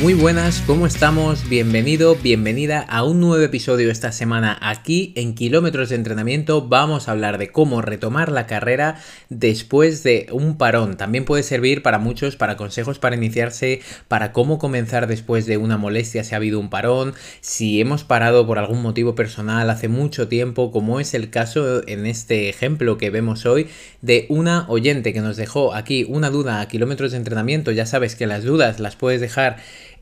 Muy buenas, ¿cómo estamos? Bienvenido, bienvenida a un nuevo episodio esta semana aquí en Kilómetros de Entrenamiento. Vamos a hablar de cómo retomar la carrera después de un parón. También puede servir para muchos, para consejos para iniciarse, para cómo comenzar después de una molestia si ha habido un parón, si hemos parado por algún motivo personal hace mucho tiempo, como es el caso en este ejemplo que vemos hoy de una oyente que nos dejó aquí una duda a Kilómetros de Entrenamiento. Ya sabes que las dudas las puedes dejar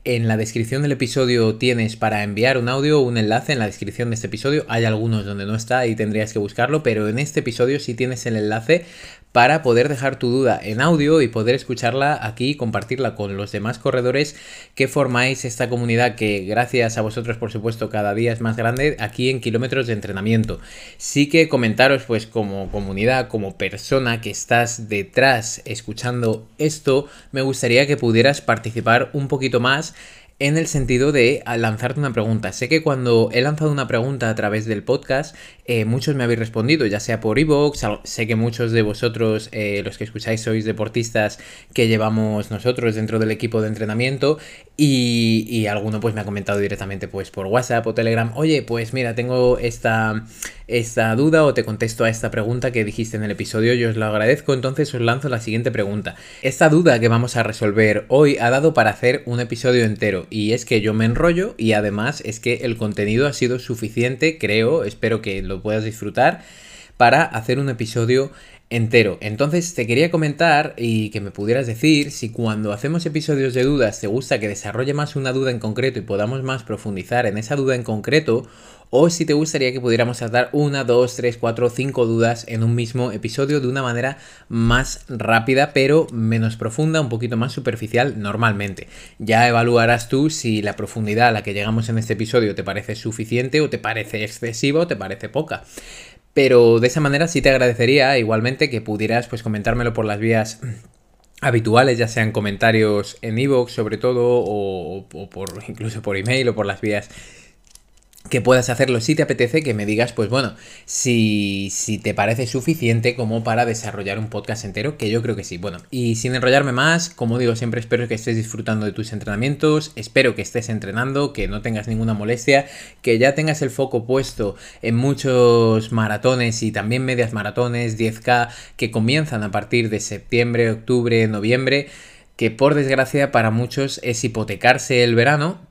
en la descripción del episodio tienes para enviar un audio un enlace en la descripción de este episodio. Hay algunos donde no está y tendrías que buscarlo, pero en este episodio sí tienes el enlace para poder dejar tu duda en audio y poder escucharla aquí y compartirla con los demás corredores que formáis esta comunidad que gracias a vosotros por supuesto cada día es más grande aquí en kilómetros de entrenamiento. Sí que comentaros pues como comunidad, como persona que estás detrás escuchando esto, me gustaría que pudieras participar un poquito más en el sentido de lanzarte una pregunta. Sé que cuando he lanzado una pregunta a través del podcast, eh, muchos me habéis respondido, ya sea por iVoox, sé que muchos de vosotros, eh, los que escucháis, sois deportistas que llevamos nosotros dentro del equipo de entrenamiento y, y, alguno pues me ha comentado directamente pues por WhatsApp o Telegram, oye, pues mira, tengo esta, esta duda o te contesto a esta pregunta que dijiste en el episodio, yo os lo agradezco, entonces os lanzo la siguiente pregunta. Esta duda que vamos a resolver hoy ha dado para hacer un episodio entero y es que yo me enrollo y además es que el contenido ha sido suficiente, creo, espero que lo puedas disfrutar para hacer un episodio entero. Entonces te quería comentar y que me pudieras decir si cuando hacemos episodios de dudas te gusta que desarrolle más una duda en concreto y podamos más profundizar en esa duda en concreto o si te gustaría que pudiéramos tratar una, dos, tres, cuatro, cinco dudas en un mismo episodio de una manera más rápida pero menos profunda, un poquito más superficial normalmente. Ya evaluarás tú si la profundidad a la que llegamos en este episodio te parece suficiente o te parece excesiva o te parece poca. Pero de esa manera sí te agradecería igualmente que pudieras pues comentármelo por las vías habituales, ya sean comentarios en iVoox sobre todo, o, o, por incluso por email o por las vías que puedas hacerlo si te apetece, que me digas, pues bueno, si, si te parece suficiente como para desarrollar un podcast entero, que yo creo que sí. Bueno, y sin enrollarme más, como digo, siempre espero que estés disfrutando de tus entrenamientos, espero que estés entrenando, que no tengas ninguna molestia, que ya tengas el foco puesto en muchos maratones y también medias maratones, 10K, que comienzan a partir de septiembre, octubre, noviembre que por desgracia para muchos es hipotecarse el verano,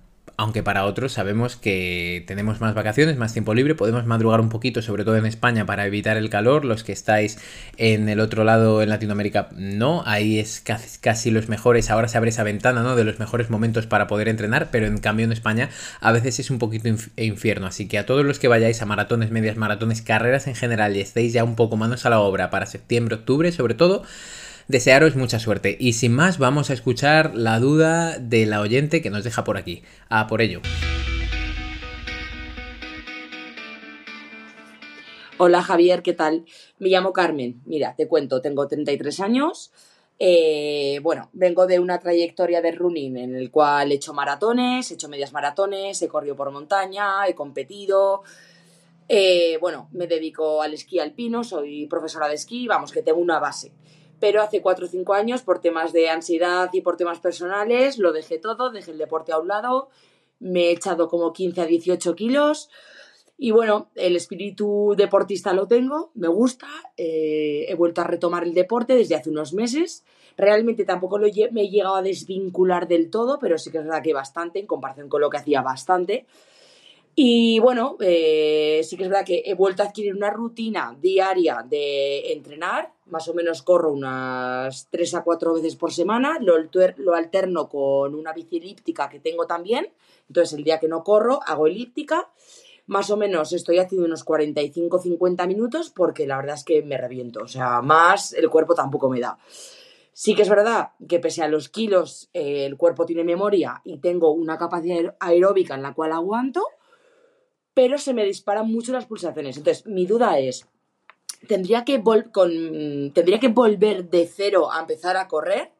aunque para otros sabemos que tenemos más vacaciones, más tiempo libre, podemos madrugar un poquito, sobre todo en España, para evitar el calor. Los que estáis en el otro lado, en Latinoamérica, no, ahí es casi, los mejores, ahora se abre esa ventana, ¿no? De los mejores momentos para poder entrenar, pero en cambio en España a veces es un poquito infierno. Así que a todos los que vayáis a maratones, medias maratones, carreras en general y estéis ya un poco manos a la obra para septiembre, octubre, sobre todo, desearos mucha suerte. Y sin más, vamos a escuchar la duda de la oyente que nos deja por aquí. A por ello. Hola Javier, ¿qué tal? Me llamo Carmen. Mira, te cuento, tengo 33 años. Eh, bueno, vengo de una trayectoria de running en el cual he hecho maratones, he hecho medias maratones, he corrido por montaña, he competido. Eh, bueno, me dedico al esquí alpino, soy profesora de esquí, vamos, que tengo una base pero hace 4 o 5 años, por temas de ansiedad y por temas personales, lo dejé todo, dejé el deporte a un lado, me he echado como 15 a 18 kilos. Y bueno, el espíritu deportista lo tengo, me gusta, eh, he vuelto a retomar el deporte desde hace unos meses. Realmente tampoco lo me he llegado a desvincular del todo, pero sí que es verdad que bastante, en comparación con lo que hacía bastante. Y bueno, eh, sí que es verdad que he vuelto a adquirir una rutina diaria de entrenar, más o menos corro unas 3 a 4 veces por semana, lo, lo alterno con una bici elíptica que tengo también, entonces el día que no corro hago elíptica, más o menos estoy haciendo unos 45-50 minutos porque la verdad es que me reviento, o sea, más el cuerpo tampoco me da. Sí que es verdad que pese a los kilos eh, el cuerpo tiene memoria y tengo una capacidad aeróbica en la cual aguanto, pero se me disparan mucho las pulsaciones. Entonces, mi duda es, tendría que, con, tendría que volver de cero a empezar a correr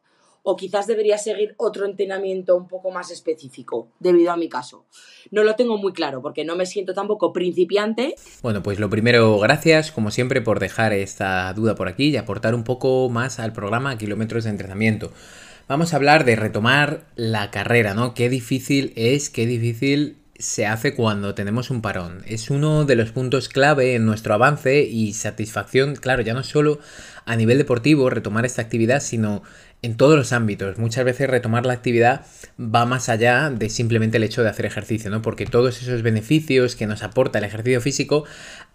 o quizás debería seguir otro entrenamiento un poco más específico debido a mi caso. No lo tengo muy claro porque no me siento tampoco principiante. Bueno, pues lo primero, gracias como siempre por dejar esta duda por aquí y aportar un poco más al programa Kilómetros de Entrenamiento. Vamos a hablar de retomar la carrera, ¿no? Qué difícil es, qué difícil se hace cuando tenemos un parón. Es uno de los puntos clave en nuestro avance y satisfacción, claro, ya no solo a nivel deportivo retomar esta actividad, sino en todos los ámbitos. Muchas veces retomar la actividad va más allá de simplemente el hecho de hacer ejercicio, ¿no? Porque todos esos beneficios que nos aporta el ejercicio físico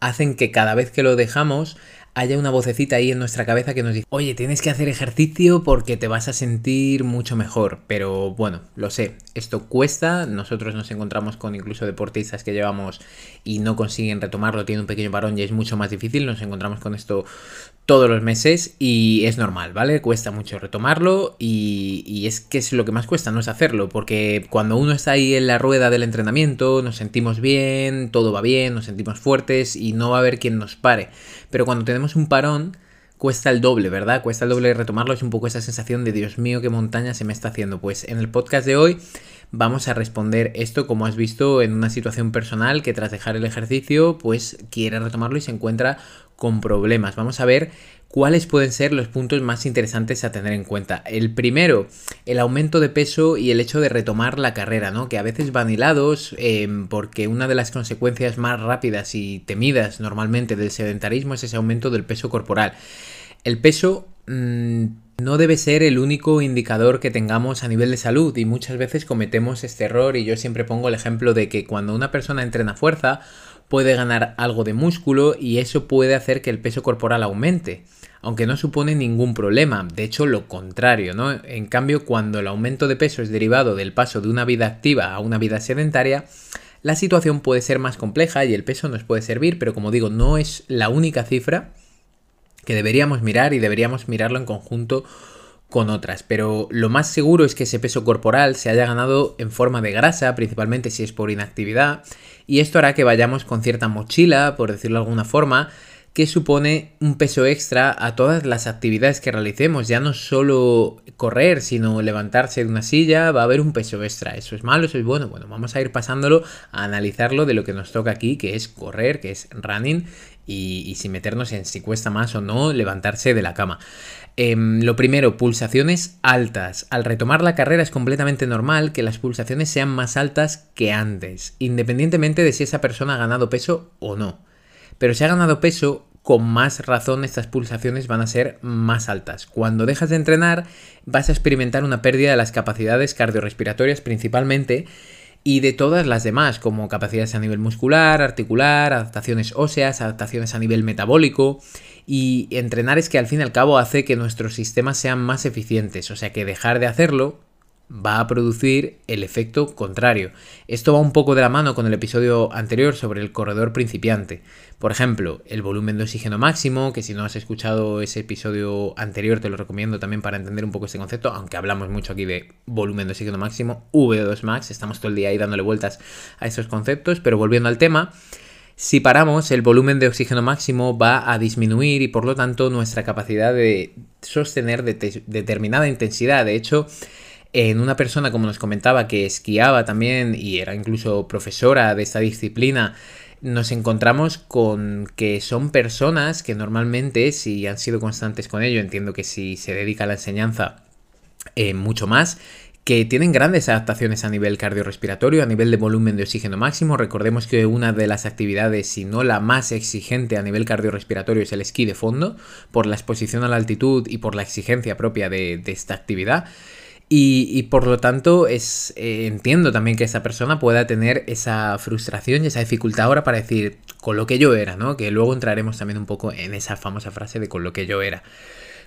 hacen que cada vez que lo dejamos haya una vocecita ahí en nuestra cabeza que nos dice, oye, tienes que hacer ejercicio porque te vas a sentir mucho mejor. Pero bueno, lo sé, esto cuesta, nosotros nos encontramos con incluso deportistas que llevamos y no consiguen retomarlo, tienen un pequeño parón y es mucho más difícil, nos encontramos con esto todos los meses y es normal, ¿vale? Cuesta mucho retomarlo y, y, es que es lo que más cuesta, no es hacerlo, porque cuando uno está ahí en la rueda del entrenamiento, nos sentimos bien, todo va bien, nos sentimos fuertes y no va a haber quien nos pare. Pero cuando tenemos un parón, cuesta el doble, ¿verdad? Cuesta el doble retomarlo, es un poco esa sensación de Dios mío, qué montaña se me está haciendo. Pues en el podcast de hoy vamos a responder esto como has visto en una situación personal que tras dejar el ejercicio pues quiere retomarlo y se encuentra con problemas. Vamos a ver cuáles pueden ser los puntos más interesantes a tener en cuenta. El primero, el aumento de peso y el hecho de retomar la carrera, ¿no? Que a veces van hilados em, porque una de las consecuencias más rápidas y temidas normalmente del sedentarismo es ese aumento del peso corporal. El peso... Mm, no debe ser el único indicador que tengamos a nivel de salud y muchas veces cometemos este error y yo siempre pongo el ejemplo de que cuando una persona entrena fuerza puede ganar algo de músculo y eso puede hacer que el peso corporal aumente, aunque no supone ningún problema, de hecho lo contrario, ¿no? En cambio, cuando el aumento de peso es derivado del paso de una vida activa a una vida sedentaria, la situación puede ser más compleja y el peso nos puede servir, pero como digo, no es la única cifra que deberíamos mirar y deberíamos mirarlo en conjunto con otras, pero lo más seguro es que ese peso corporal se haya ganado en forma de grasa, principalmente si es por inactividad, y esto hará que vayamos con cierta mochila, por decirlo de alguna forma, que supone un peso extra a todas las actividades que realicemos. Ya no solo correr, sino levantarse de una silla, va a haber un peso extra. ¿Eso es malo? ¿Eso es bueno? Bueno, vamos a ir pasándolo a analizarlo de lo que nos toca aquí, que es correr, que es running, y, y si meternos en si cuesta más o no levantarse de la cama. Em, lo primero, pulsaciones altas. Al retomar la carrera es completamente normal que las pulsaciones sean más altas que antes, independientemente de si esa persona ha ganado peso o no. Pero si ha ganado peso, con más razón estas pulsaciones van a ser más altas. Cuando dejas de entrenar, vas a experimentar una pérdida de las capacidades cardiorrespiratorias principalmente y de todas las demás, como capacidades a nivel muscular, articular, adaptaciones óseas, adaptaciones a nivel metabólico. Y entrenar es que al fin y al cabo hace que nuestros sistemas sean más eficientes, o sea que dejar de hacerlo va a producir el efecto contrario. Esto va un poco de la mano con el episodio anterior sobre el corredor principiante. Por ejemplo, el volumen de oxígeno máximo, que si no has escuchado ese episodio anterior te lo recomiendo también para entender un poco este concepto, aunque hablamos mucho aquí de volumen de oxígeno máximo, VO2 max, estamos todo el día ahí dándole vueltas a esos conceptos, pero volviendo al tema, si paramos, el volumen de oxígeno máximo va a disminuir y por lo tanto nuestra capacidad de sostener determinada intensidad. De hecho, en una persona, como nos comentaba, que esquiaba también y era incluso profesora de esta disciplina, nos encontramos con que son personas que normalmente, si han sido constantes con ello, entiendo que si se dedica a la enseñanza, eh, mucho más, que tienen grandes adaptaciones a nivel cardiorrespiratorio, a nivel de volumen de oxígeno máximo. Recordemos que una de las actividades, si no la más exigente a nivel cardiorrespiratorio, es el esquí de fondo, por la exposición a la altitud y por la exigencia propia de esta actividad. Y, por lo tanto, es, eh, entiendo también que esa persona pueda tener esa frustración y esa dificultad ahora para decir con lo que yo era, ¿no? Que luego entraremos también un poco en esa famosa frase de con lo que yo era.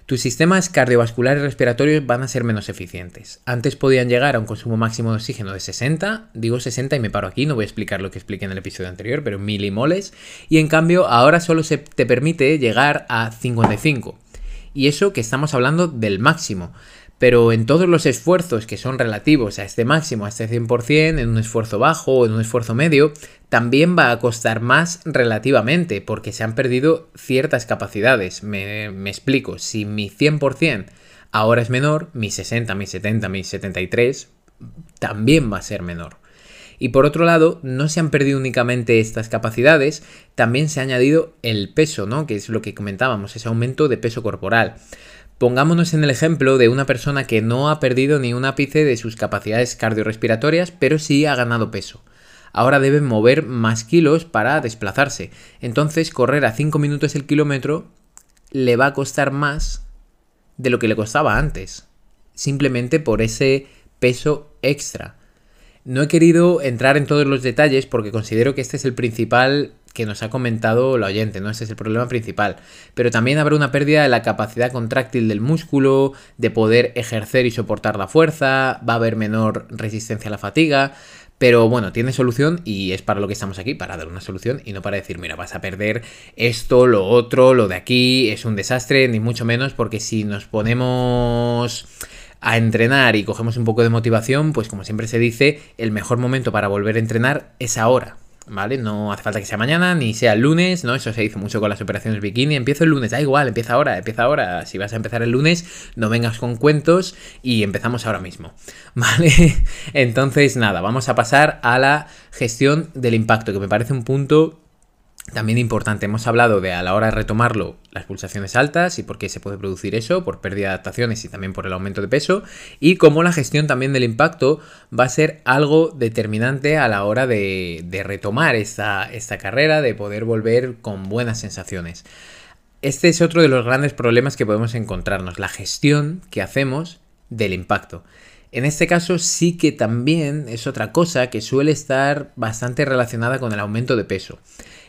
Tus sistemas cardiovasculares y respiratorios van a ser menos eficientes. Antes podían llegar a un consumo máximo de oxígeno de 60, digo 60 y me paro aquí, no voy a explicar lo que expliqué en el episodio anterior, pero milimoles, y en cambio ahora solo se te permite llegar a 55. Y eso que estamos hablando del máximo. Pero en todos los esfuerzos que son relativos a este máximo, a este 100%, en un esfuerzo bajo o en un esfuerzo medio, también va a costar más relativamente, porque se han perdido ciertas capacidades. Me, explico, si mi 100% ahora es menor, mi 60, mi 70, mi 73 también va a ser menor. Y por otro lado, no se han perdido únicamente estas capacidades, también se ha añadido el peso, ¿no? Que es lo que comentábamos, ese aumento de peso corporal. Pongámonos en el ejemplo de una persona que no ha perdido ni un ápice de sus capacidades cardiorrespiratorias, pero sí ha ganado peso. Ahora debe mover más kilos para desplazarse. Entonces, correr a 5 minutos el kilómetro le va a costar más de lo que le costaba antes. Simplemente por ese peso extra. No he querido entrar en todos los detalles porque considero que este es el principal que nos ha comentado la oyente, ¿no? Ese es el problema principal. Pero también habrá una pérdida de la capacidad contráctil del músculo, de poder ejercer y soportar la fuerza, va a haber menor resistencia a la fatiga. Pero bueno, tiene solución y es para lo que estamos aquí, para dar una solución y no para decir, mira, vas a perder esto, lo otro, lo de aquí, es un desastre, ni mucho menos, porque si nos ponemos a entrenar y cogemos un poco de motivación, pues como siempre se dice, el mejor momento para volver a entrenar es ahora. ¿Vale? No hace falta que sea mañana, ni sea el lunes, ¿no? Eso se hizo mucho con las operaciones bikini. Empiezo el lunes, da igual, empieza ahora, empieza ahora. Si vas a empezar el lunes, no vengas con cuentos y empezamos ahora mismo. ¿Vale? Entonces, nada, vamos a pasar a la gestión del impacto, que me parece un punto también importante, hemos hablado de a la hora de retomarlo las pulsaciones altas y por qué se puede producir eso, por pérdida de adaptaciones y también por el aumento de peso, y cómo la gestión también del impacto va a ser algo determinante a la hora de, retomar esta, esta carrera, de poder volver con buenas sensaciones. Este es otro de los grandes problemas que podemos encontrarnos, la gestión que hacemos del impacto. En este caso sí que también es otra cosa que suele estar bastante relacionada con el aumento de peso.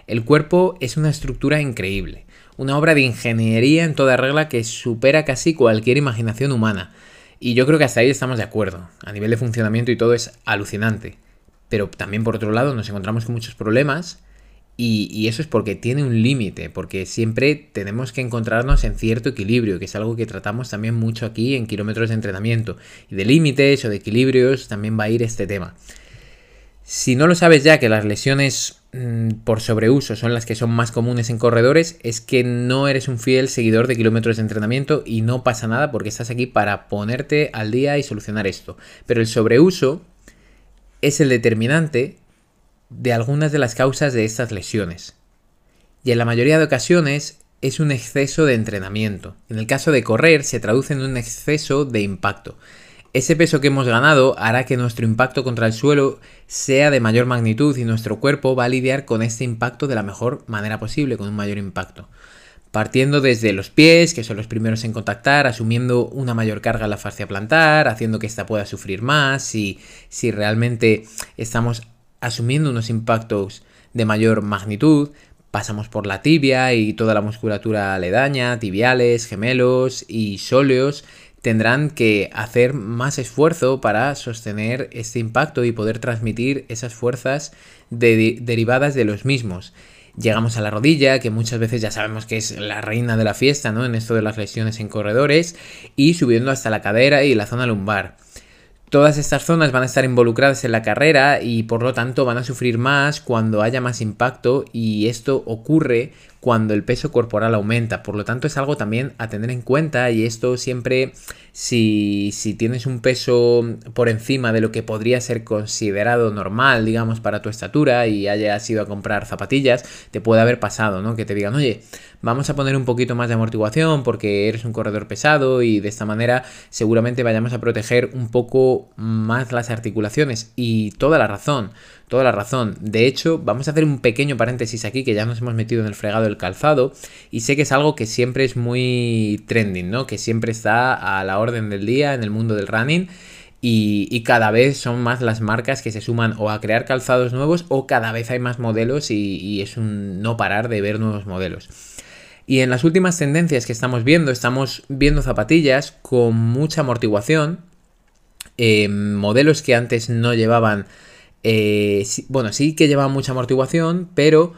El cuerpo es una estructura increíble, una obra de ingeniería en toda regla que supera casi cualquier imaginación humana. Y yo creo que hasta ahí estamos de acuerdo. A nivel de funcionamiento y todo es alucinante. Pero también por otro lado nos encontramos con muchos problemas y, eso es porque tiene un límite, porque siempre tenemos que encontrarnos en cierto equilibrio, que es algo que tratamos también mucho aquí en kilómetros de entrenamiento. Y de límites o de equilibrios también va a ir este tema. Si no lo sabes ya que las lesiones por sobreuso son las que son más comunes en corredores, es que no eres un fiel seguidor de kilómetros de entrenamiento y no pasa nada porque estás aquí para ponerte al día y solucionar esto. Pero el sobreuso es el determinante de algunas de las causas de estas lesiones. Y en la mayoría de ocasiones es un exceso de entrenamiento. En el caso de correr se traduce en un exceso de impacto. Ese peso que hemos ganado hará que nuestro impacto contra el suelo sea de mayor magnitud y nuestro cuerpo va a lidiar con este impacto de la mejor manera posible, con un mayor impacto. Partiendo desde los pies, que son los primeros en contactar, asumiendo una mayor carga en la fascia plantar, haciendo que ésta pueda sufrir más, si, si realmente estamos asumiendo unos impactos de mayor magnitud, pasamos por la tibia y toda la musculatura aledaña, tibiales, gemelos y sóleos, tendrán que hacer más esfuerzo para sostener este impacto y poder transmitir esas fuerzas derivadas de los mismos. Llegamos a la rodilla, que muchas veces ya sabemos que es la reina de la fiesta, ¿no? En esto de las lesiones en corredores, y subiendo hasta la cadera y la zona lumbar. Todas estas zonas van a estar involucradas en la carrera y por lo tanto van a sufrir más cuando haya más impacto y esto ocurre cuando el peso corporal aumenta. Por lo tanto, es algo también a tener en cuenta y esto siempre, si, si, tienes un peso por encima de lo que podría ser considerado normal, digamos, para tu estatura y hayas ido a comprar zapatillas, te puede haber pasado, ¿no? Que te digan, oye, vamos a poner un poquito más de amortiguación porque eres un corredor pesado y de esta manera seguramente vayamos a proteger un poco más las articulaciones. Y toda la razón toda la razón. De hecho, vamos a hacer un pequeño paréntesis aquí que ya nos hemos metido en el fregado del calzado y sé que es algo que siempre es muy trending, ¿no? Que siempre está a la orden del día en el mundo del running. Y, cada vez son más las marcas que se suman o a crear calzados nuevos o cada vez hay más modelos y, es un no parar de ver nuevos modelos. Y en las últimas tendencias que estamos viendo, estamos viendo zapatillas con mucha amortiguación, eh, modelos que antes no llevaban eh, bueno, sí que lleva mucha amortiguación, pero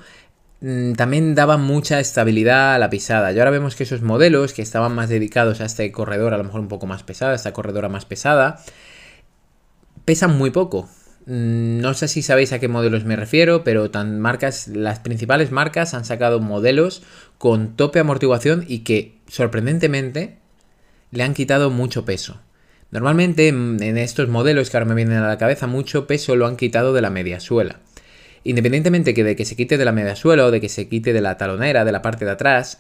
también daban mucha estabilidad a la pisada. Y ahora vemos que esos modelos que estaban más dedicados a este corredor, a lo mejor un poco más pesada, esta corredora más pesada, pesan muy poco. Mm, no sé si sabéis a qué modelos me refiero, pero tan marcas, las principales marcas han sacado modelos con tope amortiguación y que sorprendentemente le han quitado mucho peso. Normalmente mm, en estos modelos que ahora me vienen a la cabeza, mucho peso lo han quitado de la media suela. Independientemente que de que se quite de la media suela o de que se quite de la talonera, de la parte de atrás,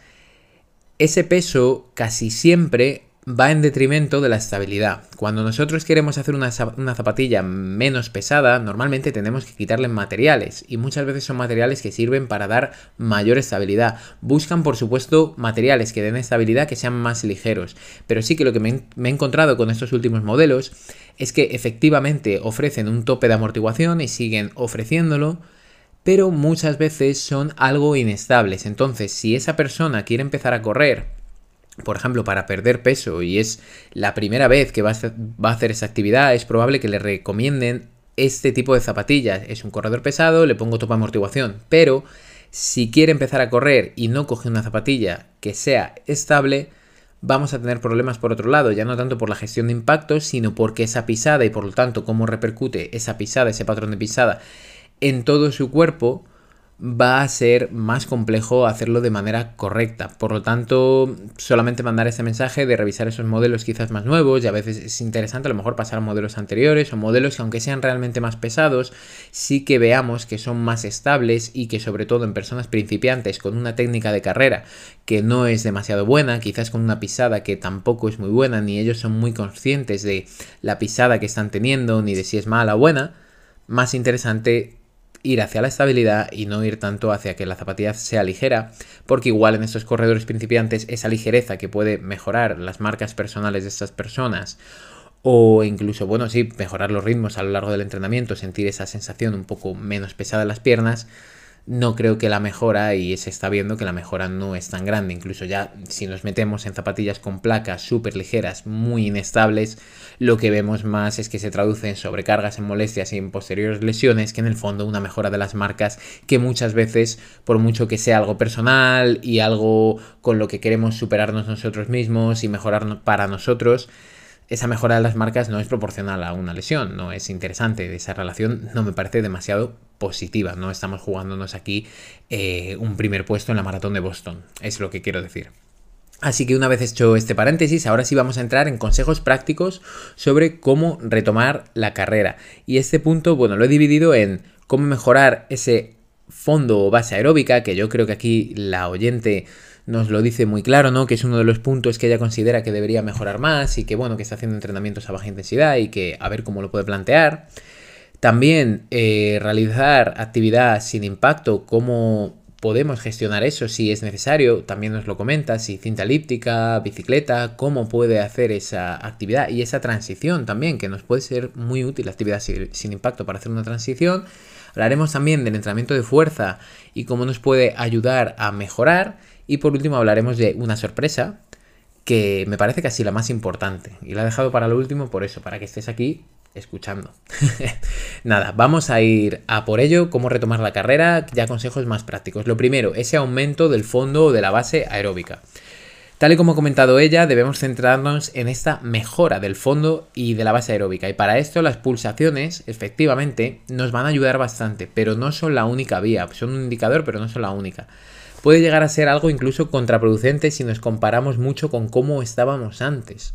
ese peso casi siempre va en detrimento de la estabilidad. Cuando nosotros queremos hacer una, zapatilla menos pesada, normalmente tenemos que quitarle materiales y muchas veces son materiales que sirven para dar mayor estabilidad. Buscan, por supuesto, materiales que den estabilidad que sean más ligeros. Pero sí que lo que me he encontrado con estos últimos modelos es que efectivamente ofrecen un tope de amortiguación y siguen ofreciéndolo pero muchas veces son algo inestables. Entonces, si esa persona quiere empezar a correr por ejemplo, para perder peso y es la primera vez que va a, hacer, esa actividad, es probable que le recomienden este tipo de zapatillas. Es un corredor pesado, le pongo topa amortiguación, pero si quiere empezar a correr y no coge una zapatilla que sea estable, vamos a tener problemas por otro lado, ya no tanto por la gestión de impactos, sino porque esa pisada y por lo tanto cómo repercute esa pisada, ese patrón de pisada en todo su cuerpo, va a ser más complejo hacerlo de manera correcta. Por lo tanto, solamente mandar ese mensaje de revisar esos modelos quizás más nuevos y a veces es interesante a lo mejor pasar a modelos anteriores o modelos que aunque sean realmente más pesados, sí que veamos que son más estables y que sobre todo en personas principiantes con una técnica de carrera que no es demasiado buena, quizás con una pisada que tampoco es muy buena, ni ellos son muy conscientes de la pisada que están teniendo, ni de si es mala o buena, más interesante ir hacia la estabilidad y no ir tanto hacia que la zapatilla sea ligera, porque igual en estos corredores principiantes esa ligereza que puede mejorar las marcas personales de estas personas o incluso, bueno, sí, mejorar los ritmos a lo largo del entrenamiento, sentir esa sensación un poco menos pesada en las piernas, no creo que la mejora, y se está viendo que la mejora no es tan grande. Incluso ya si nos metemos en zapatillas con placas súper ligeras, muy inestables, lo que vemos más es que se traduce en sobrecargas, en molestias y en posteriores lesiones, que en el fondo una mejora de las marcas que muchas veces, por mucho que sea algo personal y algo con lo que queremos superarnos nosotros mismos y mejorar para nosotros, esa mejora de las marcas no es proporcional a una lesión, no es interesante. Esa relación no me parece demasiado positiva. No estamos jugándonos aquí eh, un primer puesto en la maratón de Boston. Es lo que quiero decir. Así que una vez hecho este paréntesis, ahora sí vamos a entrar en consejos prácticos sobre cómo retomar la carrera. Y este punto, bueno, lo he dividido en cómo mejorar ese fondo o base aeróbica, que yo creo que aquí la oyente nos lo dice muy claro, ¿no? Que es uno de los puntos que ella considera que debería mejorar más y que, bueno, que está haciendo entrenamientos a baja intensidad y que a ver cómo lo puede plantear. También eh, realizar actividad sin impacto, cómo podemos gestionar eso si es necesario. También nos lo comenta, si cinta elíptica, bicicleta, cómo puede hacer esa actividad y esa transición también, que nos puede ser muy útil la actividad sin impacto para hacer una transición. Hablaremos también del entrenamiento de fuerza y cómo nos puede ayudar a mejorar. Y por último hablaremos de una sorpresa que me parece casi la más importante. Y la he dejado para lo último por eso, para que estés aquí escuchando. Nada, vamos a ir a por ello, cómo retomar la carrera, ya consejos más prácticos. Lo primero, ese aumento del fondo o de la base aeróbica. Tal y como ha comentado ella, debemos centrarnos en esta mejora del fondo y de la base aeróbica. Y para esto las pulsaciones, efectivamente, nos van a ayudar bastante, pero no son la única vía. Son un indicador, pero no son la única. Puede llegar a ser algo incluso contraproducente si nos comparamos mucho con cómo estábamos antes.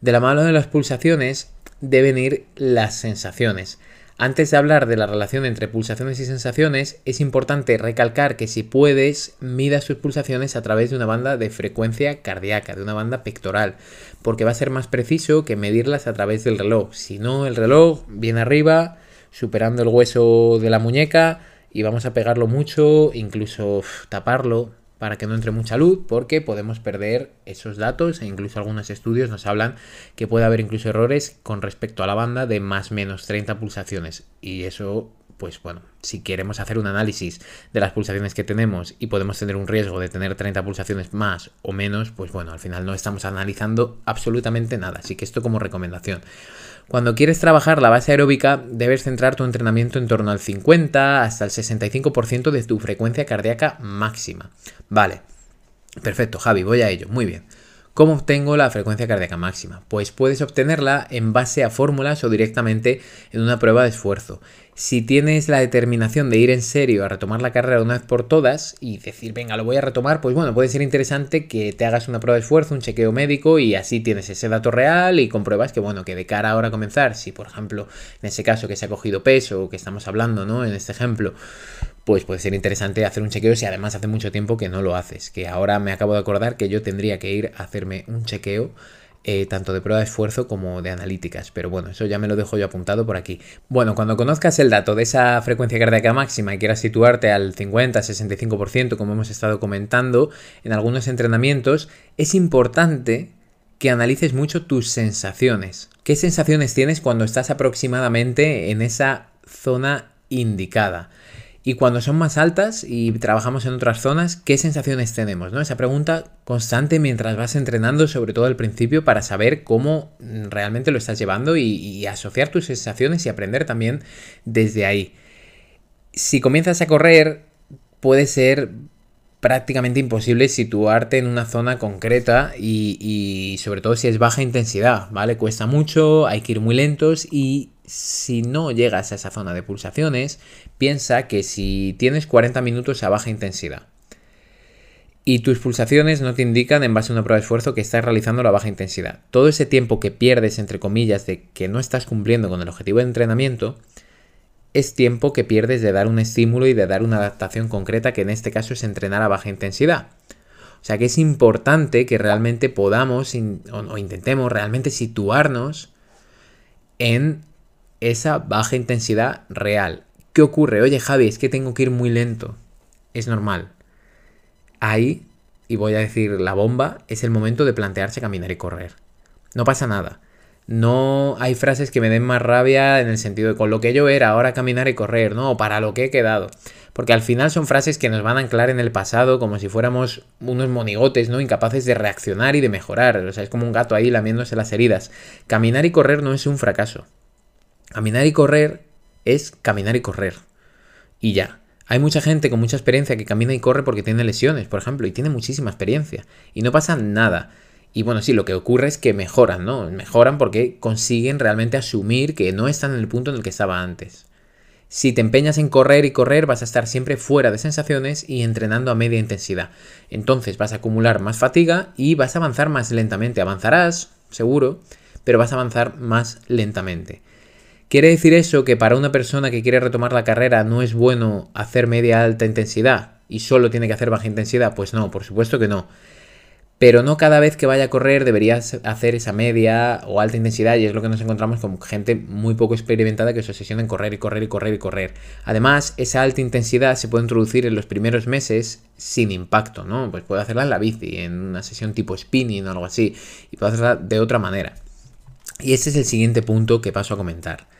De la mano de las pulsaciones, deben ir las sensaciones. Antes de hablar de la relación entre pulsaciones y sensaciones, es importante recalcar que si puedes, mida sus pulsaciones a través de una banda de frecuencia cardíaca, de una banda pectoral, porque va a ser más preciso que medirlas a través del reloj. Si no, el reloj viene arriba, superando el hueso de la muñeca, y vamos a pegarlo mucho, incluso taparlo, para que no entre mucha luz porque podemos perder esos datos e incluso algunos estudios nos hablan que puede haber incluso errores con respecto a la banda de más menos 30 pulsaciones. Y eso pues bueno, si queremos hacer un análisis de las pulsaciones que tenemos y podemos tener un riesgo de tener 30 pulsaciones más o menos, pues bueno, al final no estamos analizando absolutamente nada. Así que esto como recomendación. Cuando quieres trabajar la base aeróbica, debes centrar tu entrenamiento en torno al 50 hasta el 65% de tu frecuencia cardíaca máxima. Vale, perfecto, Javi, voy a ello, muy bien. ¿Cómo obtengo la frecuencia cardíaca máxima? Pues puedes obtenerla en base a fórmulas o directamente en una prueba de esfuerzo. Si tienes la determinación de ir en serio a retomar la carrera una vez por todas y decir, venga, lo voy a retomar, pues bueno, puede ser interesante que te hagas una prueba de esfuerzo, un chequeo médico y así tienes ese dato real y compruebas que, bueno, que de cara ahora a comenzar, si por ejemplo, en ese caso que se ha cogido peso o que estamos hablando, ¿no? En este ejemplo, pues puede ser interesante hacer un chequeo si además hace mucho tiempo que no lo haces. Que ahora me acabo de acordar que yo tendría que ir a hacerme un chequeo eh, tanto de prueba de esfuerzo como de analíticas. Pero bueno, eso ya me lo dejo yo apuntado por aquí. Bueno, cuando conozcas el dato de esa frecuencia cardíaca máxima y quieras situarte al 50-65%, como hemos estado comentando en algunos entrenamientos, es importante que analices mucho tus sensaciones. ¿Qué sensaciones tienes cuando estás aproximadamente en esa zona indicada? Y cuando son más altas y trabajamos en otras zonas, ¿qué sensaciones tenemos? ¿no? Esa pregunta constante mientras vas entrenando, sobre todo al principio, para saber cómo realmente lo estás llevando y, asociar tus sensaciones y aprender también desde ahí. Si comienzas a correr, puede ser prácticamente imposible situarte en una zona concreta y, y, sobre todo si es baja intensidad, ¿vale? Cuesta mucho, hay que ir muy lentos y si no llegas a esa zona de pulsaciones, piensa que si tienes 40 minutos a baja intensidad y tus pulsaciones no te indican en base a una prueba de esfuerzo que estás realizando la baja intensidad, todo ese tiempo que pierdes, entre comillas, de que no estás cumpliendo con el objetivo de entrenamiento, es tiempo que pierdes de dar un estímulo y de dar una adaptación concreta, que en este caso es entrenar a baja intensidad. O sea que es importante que realmente podamos o intentemos realmente situarnos en esa baja intensidad real. ¿Qué ocurre? Oye Javi, es que tengo que ir muy lento. Es normal. Ahí, y voy a decir la bomba, es el momento de plantearse caminar y correr. No pasa nada. No hay frases que me den más rabia en el sentido de con lo que yo era, ahora caminar y correr, no, para lo que he quedado. Porque al final son frases que nos van a anclar en el pasado como si fuéramos unos monigotes, ¿no? Incapaces de reaccionar y de mejorar. O sea, es como un gato ahí lamiéndose las heridas. Caminar y correr no es un fracaso. Caminar y correr es caminar y correr. Y ya. Hay mucha gente con mucha experiencia que camina y corre porque tiene lesiones, por ejemplo, y tiene muchísima experiencia. Y no pasa nada. Y bueno, sí, lo que ocurre es que mejoran, ¿no? Mejoran porque consiguen realmente asumir que no están en el punto en el que estaba antes. Si te empeñas en correr y correr, vas a estar siempre fuera de sensaciones y entrenando a media intensidad. Entonces vas a acumular más fatiga y vas a avanzar más lentamente. Avanzarás, seguro, pero vas a avanzar más lentamente. ¿Quiere decir eso que para una persona que quiere retomar la carrera no es bueno hacer media alta intensidad y solo tiene que hacer baja intensidad? Pues no, por supuesto que no. Pero no cada vez que vaya a correr deberías hacer esa media o alta intensidad y es lo que nos encontramos con gente muy poco experimentada que se obsesiona en correr y correr y correr y correr. Además, esa alta intensidad se puede introducir en los primeros meses sin impacto, ¿no? Pues puede hacerla en la bici, en una sesión tipo spinning o algo así, y puede hacerla de otra manera. Y ese es el siguiente punto que paso a comentar.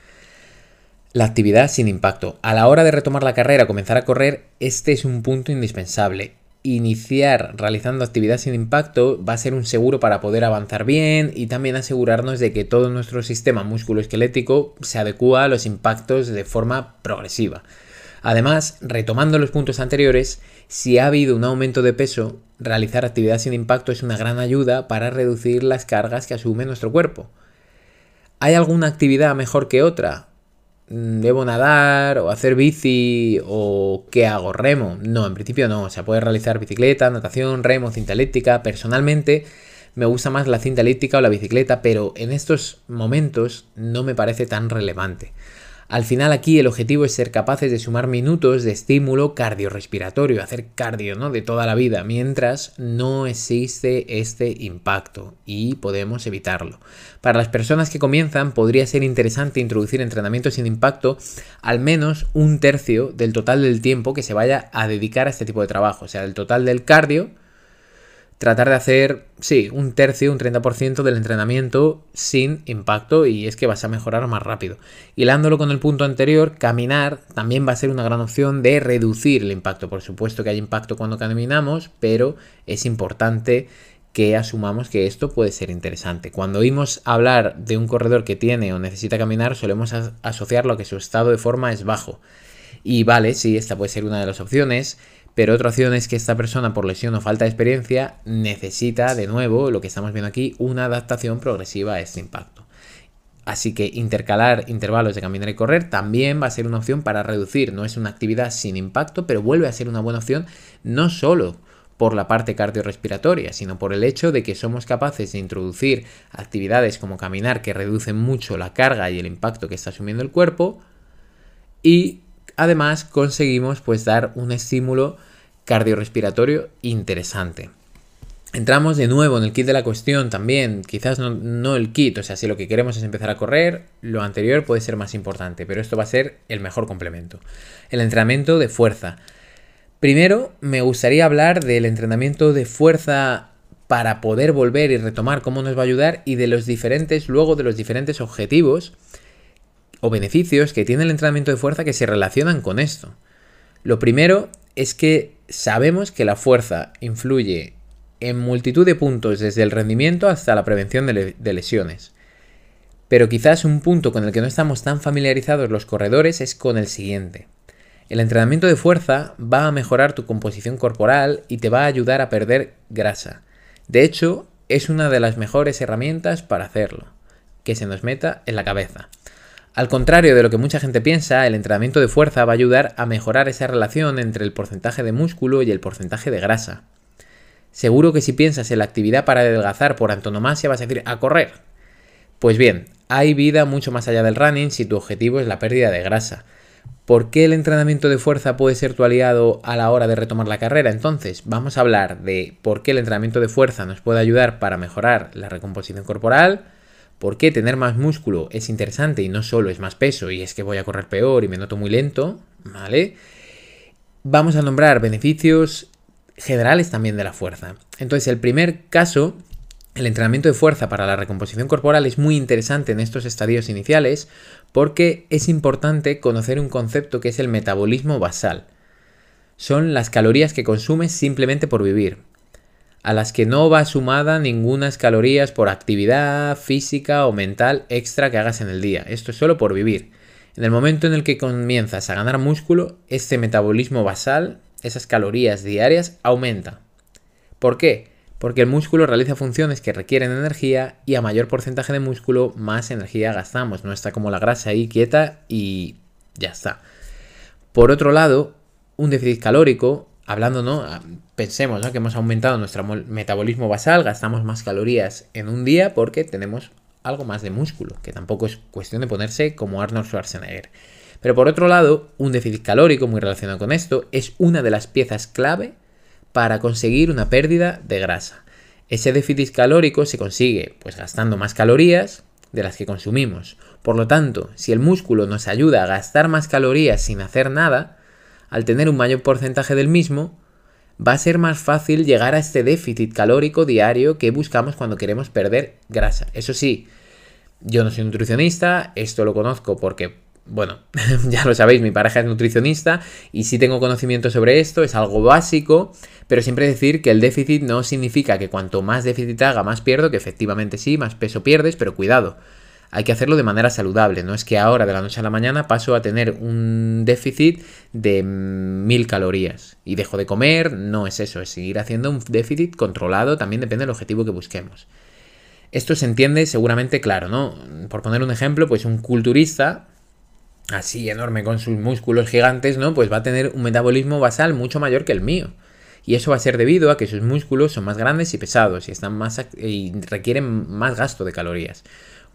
La actividad sin impacto. A la hora de retomar la carrera, comenzar a correr, este es un punto indispensable. Iniciar realizando actividad sin impacto va a ser un seguro para poder avanzar bien y también asegurarnos de que todo nuestro sistema musculoesquelético se adecua a los impactos de forma progresiva. Además, retomando los puntos anteriores, si ha habido un aumento de peso, realizar actividad sin impacto es una gran ayuda para reducir las cargas que asume nuestro cuerpo. ¿Hay alguna actividad mejor que otra? Mm, ¿Debo nadar o hacer bici o qué hago? ¿Remo? No, en principio no. O sea, puede realizar bicicleta, natación, remo, cinta elíptica. Personalmente me gusta más la cinta elíptica o la bicicleta, pero en estos momentos no me parece tan relevante. Al final aquí el objetivo es ser capaces de sumar minutos de estímulo cardiorrespiratorio, hacer cardio ¿no? de toda la vida, mientras no existe este impacto y podemos evitarlo. Para las personas que comienzan podría ser interesante introducir entrenamiento sin impacto al menos un tercio del total del tiempo que se vaya a dedicar a este tipo de trabajo, o sea, el total del cardio tratar de hacer, sí, un tercio, un 30% del entrenamiento sin impacto y es que vas a mejorar más rápido. Hilándolo con el punto anterior, caminar también va a ser una gran opción de reducir el impacto. Por supuesto que hay impacto cuando caminamos, pero es importante que asumamos que esto puede ser interesante. Cuando oímos hablar de un corredor que tiene o necesita caminar, solemos asociarlo a que su estado de forma es bajo. Y vale, sí, esta puede ser una de las opciones, pero otra opción es que esta persona por lesión o falta de experiencia necesita de nuevo, lo que estamos viendo aquí, una adaptación progresiva a este impacto. Así que intercalar intervalos de caminar y correr también va a ser una opción para reducir. No es una actividad sin impacto, pero vuelve a ser una buena opción no solo por la parte cardiorrespiratoria, sino por el hecho de que somos capaces de introducir actividades como caminar que reducen mucho la carga y el impacto que está asumiendo el cuerpo y además conseguimos pues dar un estímulo cardiorrespiratorio interesante. Entramos de nuevo en el kit de la cuestión también, quizás no, el kit, o sea, si lo que queremos es empezar a correr, lo anterior puede ser más importante, pero esto va a ser el mejor complemento. El entrenamiento de fuerza. Primero, me gustaría hablar del entrenamiento de fuerza para poder volver y retomar cómo nos va a ayudar y de los diferentes, luego de los diferentes objetivos o beneficios que tiene el entrenamiento de fuerza que se relacionan con esto. Lo primero es que sabemos que la fuerza influye en multitud de puntos desde el rendimiento hasta la prevención de, lesiones. Pero quizás un punto con el que no estamos tan familiarizados los corredores es con el siguiente. El entrenamiento de fuerza va a mejorar tu composición corporal y te va a ayudar a perder grasa. De hecho, es una de las mejores herramientas para hacerlo, que se nos meta en la cabeza. Al contrario de lo que mucha gente piensa, el entrenamiento de fuerza va a ayudar a mejorar esa relación entre el porcentaje de músculo y el porcentaje de grasa. Seguro que si piensas en la actividad para adelgazar por antonomasia vas a decir a correr. Pues bien, hay vida mucho más allá del running si tu objetivo es la pérdida de grasa. ¿Por qué el entrenamiento de fuerza puede ser tu aliado a la hora de retomar la carrera? Entonces, vamos a hablar de por qué el entrenamiento de fuerza nos puede ayudar para mejorar la recomposición corporal, ¿Por qué tener más músculo es interesante y no solo es más peso y es que voy a correr peor y me noto muy lento? ¿Vale? Vamos a nombrar beneficios generales también de la fuerza. Entonces, el primer caso, el entrenamiento de fuerza para la recomposición corporal es muy interesante en estos estadios iniciales porque es importante conocer un concepto que es el metabolismo basal. Son las calorías que consumes simplemente por vivir a las que no va sumada ninguna calorías por actividad física o mental extra que hagas en el día. Esto es solo por vivir. En el momento en el que comienzas a ganar músculo, este metabolismo basal, esas calorías diarias, aumenta. ¿Por qué? Porque el músculo realiza funciones que requieren energía y a mayor porcentaje de músculo, más energía gastamos. No está como la grasa ahí quieta y ya está. Por otro lado, un déficit calórico hablando, ¿no? Ah, pensemos que hemos aumentado nuestro metabolismo basal, gastamos más calorías en un día porque tenemos algo más de músculo, que tampoco es cuestión de ponerse como Arnold Schwarzenegger. Pero por otro lado, un déficit calórico muy relacionado con esto es una de las piezas clave para conseguir una pérdida de grasa. Ese déficit calórico se consigue pues gastando más calorías de las que consumimos. Por lo tanto, si el músculo nos ayuda a gastar más calorías sin hacer nada, al tener un mayor porcentaje del mismo, va a ser más fácil llegar a este déficit calórico diario que buscamos cuando queremos perder grasa. Eso sí, yo no soy nutricionista, esto lo conozco porque, bueno, ya lo sabéis, mi pareja es nutricionista y sí tengo conocimiento sobre esto, es algo básico, pero siempre decir que el déficit no significa que cuanto más déficit haga, más pierdo, que efectivamente sí, más peso pierdes, pero cuidado hay que hacerlo de manera saludable. No es que ahora de la noche a la mañana paso a tener un déficit de mil calorías y dejo de comer. No es eso, es seguir haciendo un déficit controlado. También depende del objetivo que busquemos. Esto se entiende seguramente claro, ¿no? Por poner un ejemplo, pues un culturista así enorme con sus músculos gigantes, ¿no? Pues va a tener un metabolismo basal mucho mayor que el mío. Y eso va a ser debido a que sus músculos son más grandes y pesados y están más y requieren más gasto de calorías.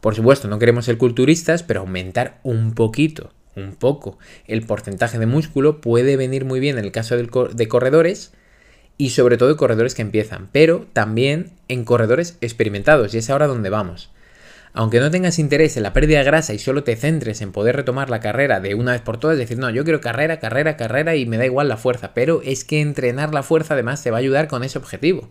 Por supuesto, no queremos ser culturistas, pero aumentar un poquito, un poco, el porcentaje de músculo puede venir muy bien en el caso de corredores y sobre todo de corredores que empiezan, pero también en corredores experimentados y es ahora donde vamos. Aunque no tengas interés en la pérdida de grasa y solo te centres en poder retomar la carrera de una vez por todas, decir, no, yo quiero carrera, carrera, carrera y me da igual la fuerza, pero es que entrenar la fuerza además te va a ayudar con ese objetivo.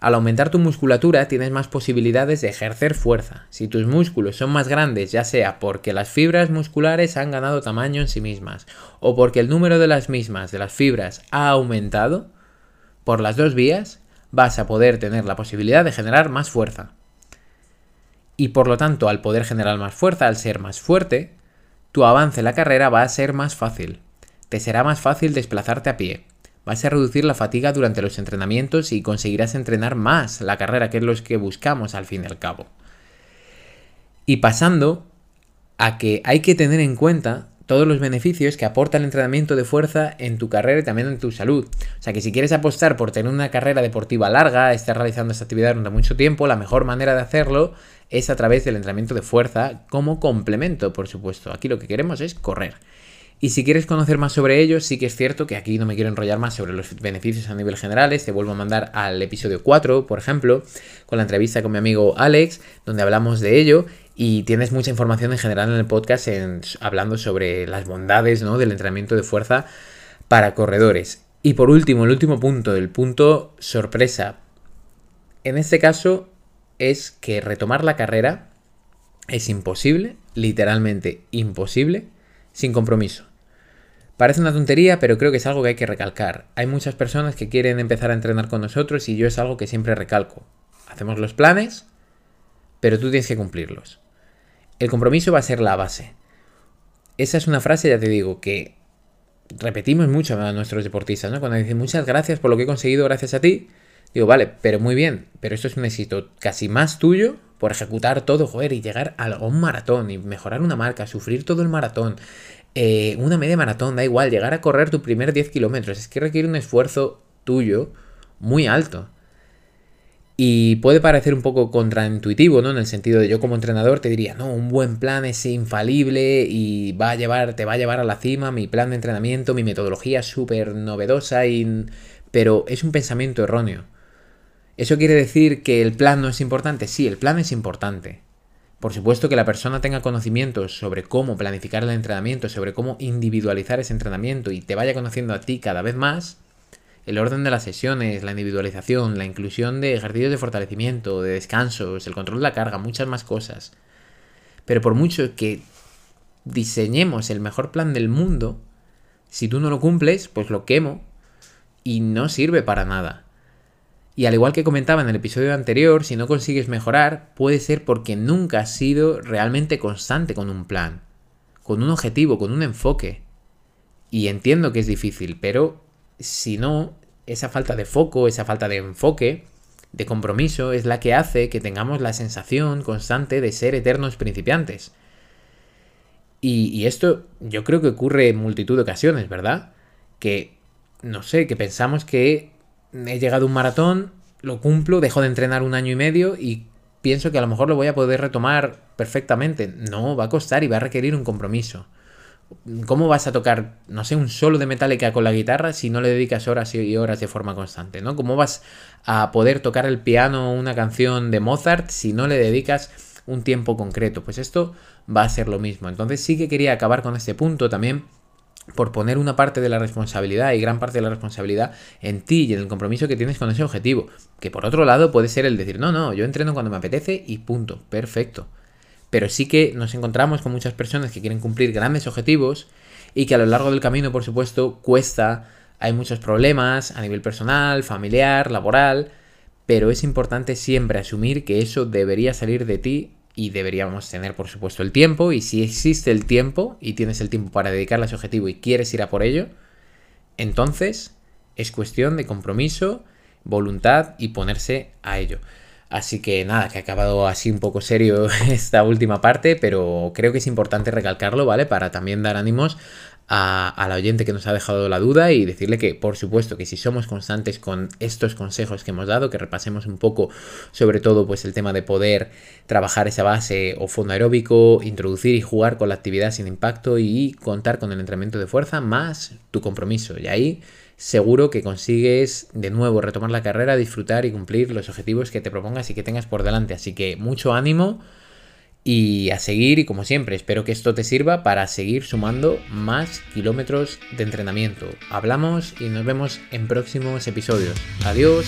Al aumentar tu musculatura tienes más posibilidades de ejercer fuerza. Si tus músculos son más grandes, ya sea porque las fibras musculares han ganado tamaño en sí mismas o porque el número de las mismas, de las fibras, ha aumentado, por las dos vías vas a poder tener la posibilidad de generar más fuerza. Y por lo tanto, al poder generar más fuerza, al ser más fuerte, tu avance en la carrera va a ser más fácil. Te será más fácil desplazarte a pie. Vas a reducir la fatiga durante los entrenamientos y conseguirás entrenar más la carrera, que es lo que buscamos al fin y al cabo. Y pasando a que hay que tener en cuenta todos los beneficios que aporta el entrenamiento de fuerza en tu carrera y también en tu salud. O sea que si quieres apostar por tener una carrera deportiva larga, estar realizando esta actividad durante mucho tiempo, la mejor manera de hacerlo es a través del entrenamiento de fuerza como complemento, por supuesto. Aquí lo que queremos es correr. Y si quieres conocer más sobre ello, sí que es cierto que aquí no me quiero enrollar más sobre los beneficios a nivel generales. Te vuelvo a mandar al episodio 4, por ejemplo, con la entrevista con mi amigo Alex, donde hablamos de ello. Y tienes mucha información en general en el podcast hablando sobre las bondades ¿no? del entrenamiento de fuerza para corredores. Y por último, el último punto, el punto sorpresa. En este caso es que retomar la carrera es imposible, literalmente imposible, sin compromiso. Parece una tontería, pero creo que es algo que hay que recalcar. Hay muchas personas que quieren empezar a entrenar con nosotros y yo es algo que siempre recalco. Hacemos los planes, pero tú tienes que cumplirlos. El compromiso va a ser la base. Esa es una frase, ya te digo, que repetimos mucho a nuestros deportistas, ¿no? Cuando dicen muchas gracias por lo que he conseguido gracias a ti, digo, vale, pero muy bien, pero esto es un éxito casi más tuyo por ejecutar todo, joder, y llegar a un maratón y mejorar una marca, sufrir todo el maratón, eh, una media maratón, da igual, llegar a correr tu primer 10 kilómetros, es que requiere un esfuerzo tuyo muy alto. Y puede parecer un poco contraintuitivo, ¿no? En el sentido de yo como entrenador te diría, no, un buen plan es infalible y va a llevar, te va a llevar a la cima, mi plan de entrenamiento, mi metodología es súper novedosa, y... pero es un pensamiento erróneo. ¿Eso quiere decir que el plan no es importante? Sí, el plan es importante. Por supuesto que la persona tenga conocimientos sobre cómo planificar el entrenamiento, sobre cómo individualizar ese entrenamiento y te vaya conociendo a ti cada vez más, el orden de las sesiones, la individualización, la inclusión de ejercicios de fortalecimiento, de descansos, el control de la carga, muchas más cosas. Pero por mucho que diseñemos el mejor plan del mundo, si tú no lo cumples, pues lo quemo y no sirve para nada. Y al igual que comentaba en el episodio anterior, si no consigues mejorar, puede ser porque nunca has sido realmente constante con un plan, con un objetivo, con un enfoque. Y entiendo que es difícil, pero si no, esa falta de foco, esa falta de enfoque, de compromiso, es la que hace que tengamos la sensación constante de ser eternos principiantes. Y, y esto yo creo que ocurre en multitud de ocasiones, ¿verdad? Que, no sé, que pensamos que he llegado a un maratón, lo cumplo, dejo de entrenar un año y medio y pienso que a lo mejor lo voy a poder retomar perfectamente. No, va a costar y va a requerir un compromiso. ¿Cómo vas a tocar, no sé, un solo de metálica con la guitarra si no le dedicas horas y horas de forma constante? ¿no? ¿Cómo vas a poder tocar el piano una canción de Mozart si no le dedicas un tiempo concreto? Pues esto va a ser lo mismo. Entonces sí que quería acabar con este punto también por poner una parte de la responsabilidad y gran parte de la responsabilidad en ti y en el compromiso que tienes con ese objetivo. Que por otro lado puede ser el decir, no, no, yo entreno cuando me apetece y punto, perfecto. Pero sí que nos encontramos con muchas personas que quieren cumplir grandes objetivos y que a lo largo del camino, por supuesto, cuesta, hay muchos problemas a nivel personal, familiar, laboral, pero es importante siempre asumir que eso debería salir de ti y deberíamos tener por supuesto el tiempo y si existe el tiempo y tienes el tiempo para dedicarle a ese objetivo y quieres ir a por ello, entonces es cuestión de compromiso, voluntad y ponerse a ello. Así que nada, que ha acabado así un poco serio esta última parte, pero creo que es importante recalcarlo, ¿vale? Para también dar ánimos a, la oyente que nos ha dejado la duda y decirle que, por supuesto, que si somos constantes con estos consejos que hemos dado, que repasemos un poco, sobre todo, pues el tema de poder trabajar esa base o fondo aeróbico, introducir y jugar con la actividad sin impacto y contar con el entrenamiento de fuerza más tu compromiso. Y ahí seguro que consigues de nuevo retomar la carrera, disfrutar y cumplir los objetivos que te propongas y que tengas por delante. Así que mucho ánimo y a seguir y como siempre espero que esto te sirva para seguir sumando más kilómetros de entrenamiento. Hablamos y nos vemos en próximos episodios. Adiós.